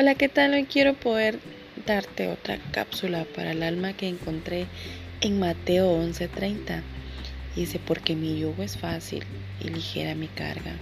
Hola, ¿qué tal? Hoy quiero poder darte otra cápsula para el alma que encontré en Mateo 11:30. Dice, porque mi yugo es fácil y ligera mi carga.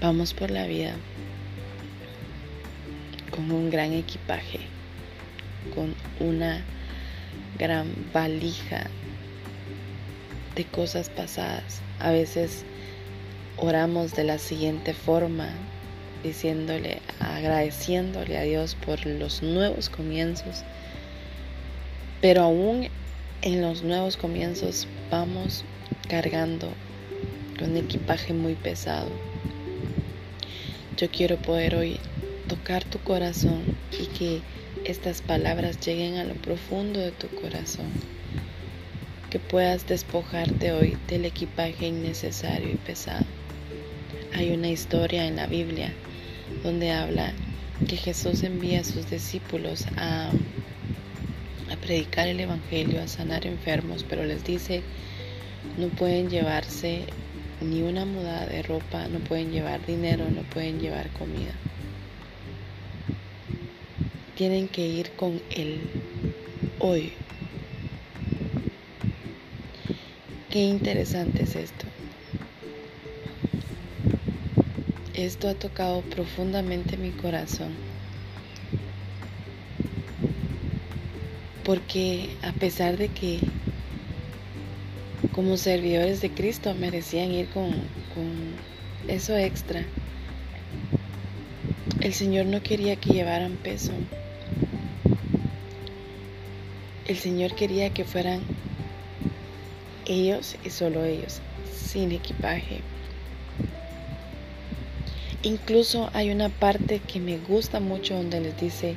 Vamos por la vida con un gran equipaje, con una gran valija de cosas pasadas. A veces oramos de la siguiente forma, diciéndole, agradeciéndole a Dios por los nuevos comienzos. Pero aún en los nuevos comienzos vamos cargando un equipaje muy pesado. Yo quiero poder hoy tocar tu corazón y que estas palabras lleguen a lo profundo de tu corazón. Que puedas despojarte hoy del equipaje innecesario y pesado. Hay una historia en la Biblia donde habla que Jesús envía a sus discípulos a, predicar el Evangelio, a sanar enfermos, pero les dice, no pueden llevarse ni una muda de ropa, no pueden llevar dinero, no pueden llevar comida. Tienen que ir con Él hoy. Qué interesante es esto. Esto ha tocado profundamente mi corazón. Porque a pesar de que como servidores de Cristo merecían ir con, eso extra, el Señor no quería que llevaran peso. El Señor quería que fueran ellos y solo ellos, sin equipaje. Incluso hay una parte que me gusta mucho donde les dice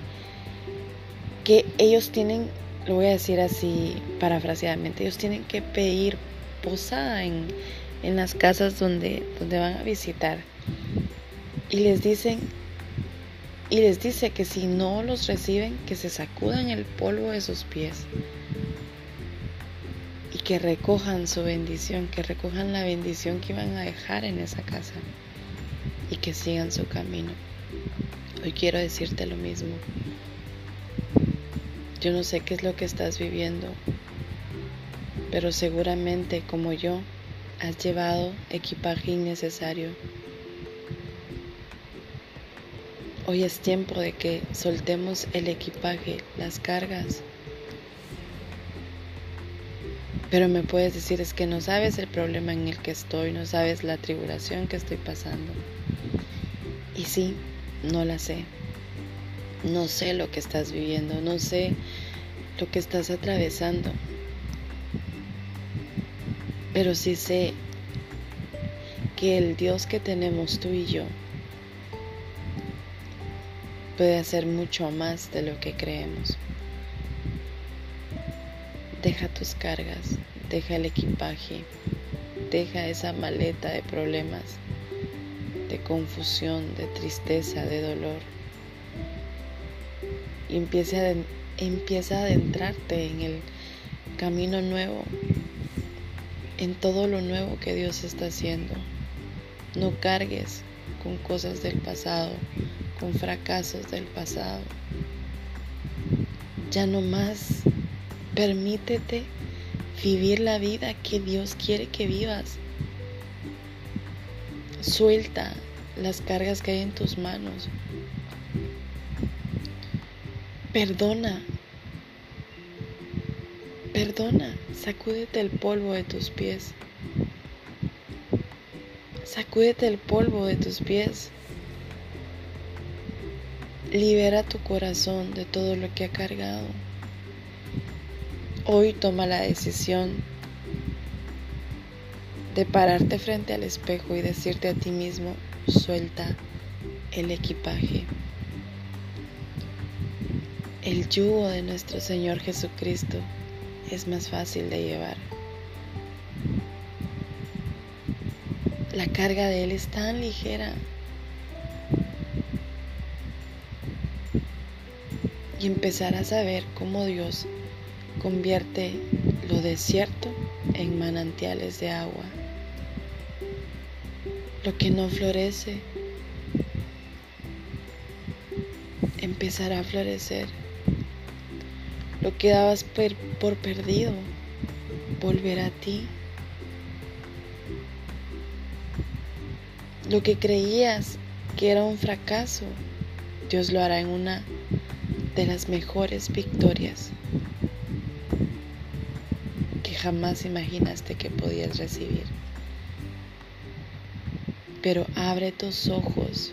que ellos tienen, lo voy a decir así parafraseadamente, ellos tienen que pedir posada en, en las casas donde, donde van a visitar. Y les dicen, y les dice que si no los reciben, que se sacudan el polvo de sus pies y que recojan su bendición, que recojan la bendición que iban a dejar en esa casa y que sigan su camino. Hoy quiero decirte lo mismo. Yo no sé qué es lo que estás viviendo, pero seguramente como yo has llevado equipaje innecesario. Hoy es tiempo de que soltemos el equipaje, las cargas. Pero me puedes decir es que no sabes el problema en el que estoy, no sabes la tribulación que estoy pasando. Y sí, no la sé. No sé lo que estás viviendo, no sé lo que estás atravesando. Pero sí sé que el Dios que tenemos tú y yo puede hacer mucho más de lo que creemos. Deja tus cargas, deja el equipaje, deja esa maleta de problemas de confusión, de tristeza, de dolor. Y empieza a, empieza a adentrarte en el camino nuevo, en todo lo nuevo que Dios está haciendo. No cargues con cosas del pasado, con fracasos del pasado. Ya no más. Permítete vivir la vida que Dios quiere que vivas. Suelta las cargas que hay en tus manos. Perdona. Perdona. Sacúdete el polvo de tus pies. Sacúdete el polvo de tus pies. Libera tu corazón de todo lo que ha cargado. Hoy toma la decisión de pararte frente al espejo y decirte a ti mismo, suelta el equipaje. El yugo de nuestro Señor Jesucristo es más fácil de llevar. La carga de Él es tan ligera. Y empezarás a ver cómo Dios convierte lo desierto en manantiales de agua lo que no florece empezará a florecer. Lo que dabas por perdido volverá a ti. Lo que creías que era un fracaso, Dios lo hará en una de las mejores victorias que jamás imaginaste que podías recibir. Pero abre tus ojos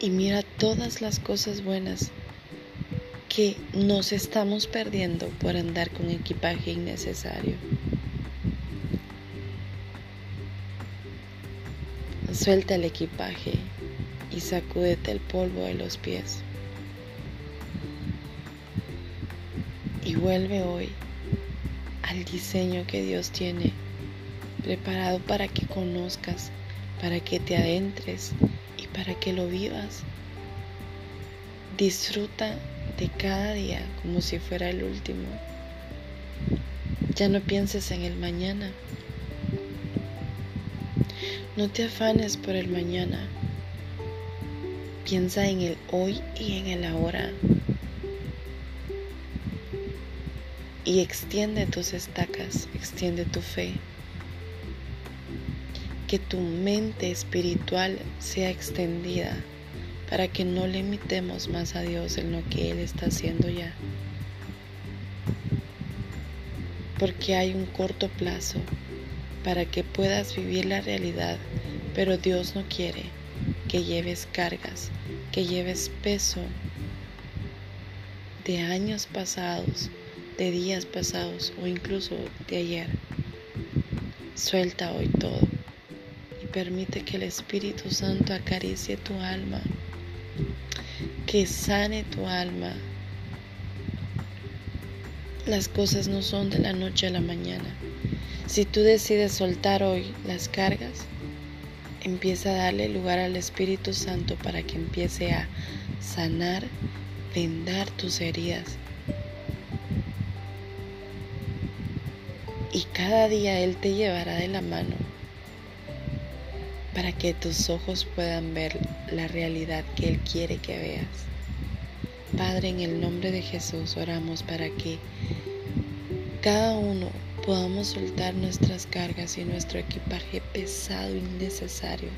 y mira todas las cosas buenas que nos estamos perdiendo por andar con equipaje innecesario. Suelta el equipaje y sacúdete el polvo de los pies. Y vuelve hoy al diseño que Dios tiene preparado para que conozcas, para que te adentres y para que lo vivas. Disfruta de cada día como si fuera el último. Ya no pienses en el mañana. No te afanes por el mañana. Piensa en el hoy y en el ahora. Y extiende tus estacas, extiende tu fe. Que tu mente espiritual sea extendida para que no limitemos más a Dios en lo que Él está haciendo ya. Porque hay un corto plazo para que puedas vivir la realidad, pero Dios no quiere que lleves cargas, que lleves peso de años pasados, de días pasados o incluso de ayer. Suelta hoy todo permite que el Espíritu Santo acaricie tu alma que sane tu alma. Las cosas no son de la noche a la mañana. Si tú decides soltar hoy las cargas, empieza a darle lugar al Espíritu Santo para que empiece a sanar, vendar tus heridas. Y cada día Él te llevará de la mano para que tus ojos puedan ver la realidad que Él quiere que veas. Padre, en el nombre de Jesús oramos para que cada uno podamos soltar nuestras cargas y nuestro equipaje pesado y innecesario.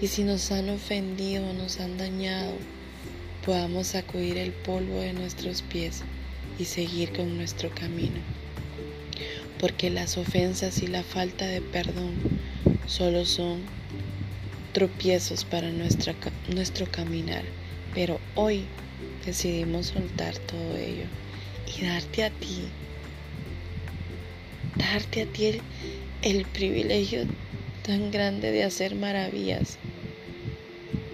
Y si nos han ofendido nos han dañado, podamos sacudir el polvo de nuestros pies y seguir con nuestro camino. Porque las ofensas y la falta de perdón solo son tropiezos para nuestro caminar. Pero hoy decidimos soltar todo ello y darte a ti, darte a ti el, privilegio tan grande de hacer maravillas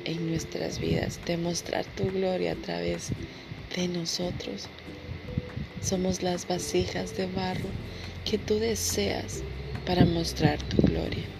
en nuestras vidas, de mostrar tu gloria a través de nosotros. Somos las vasijas de barro que tú deseas para mostrar tu gloria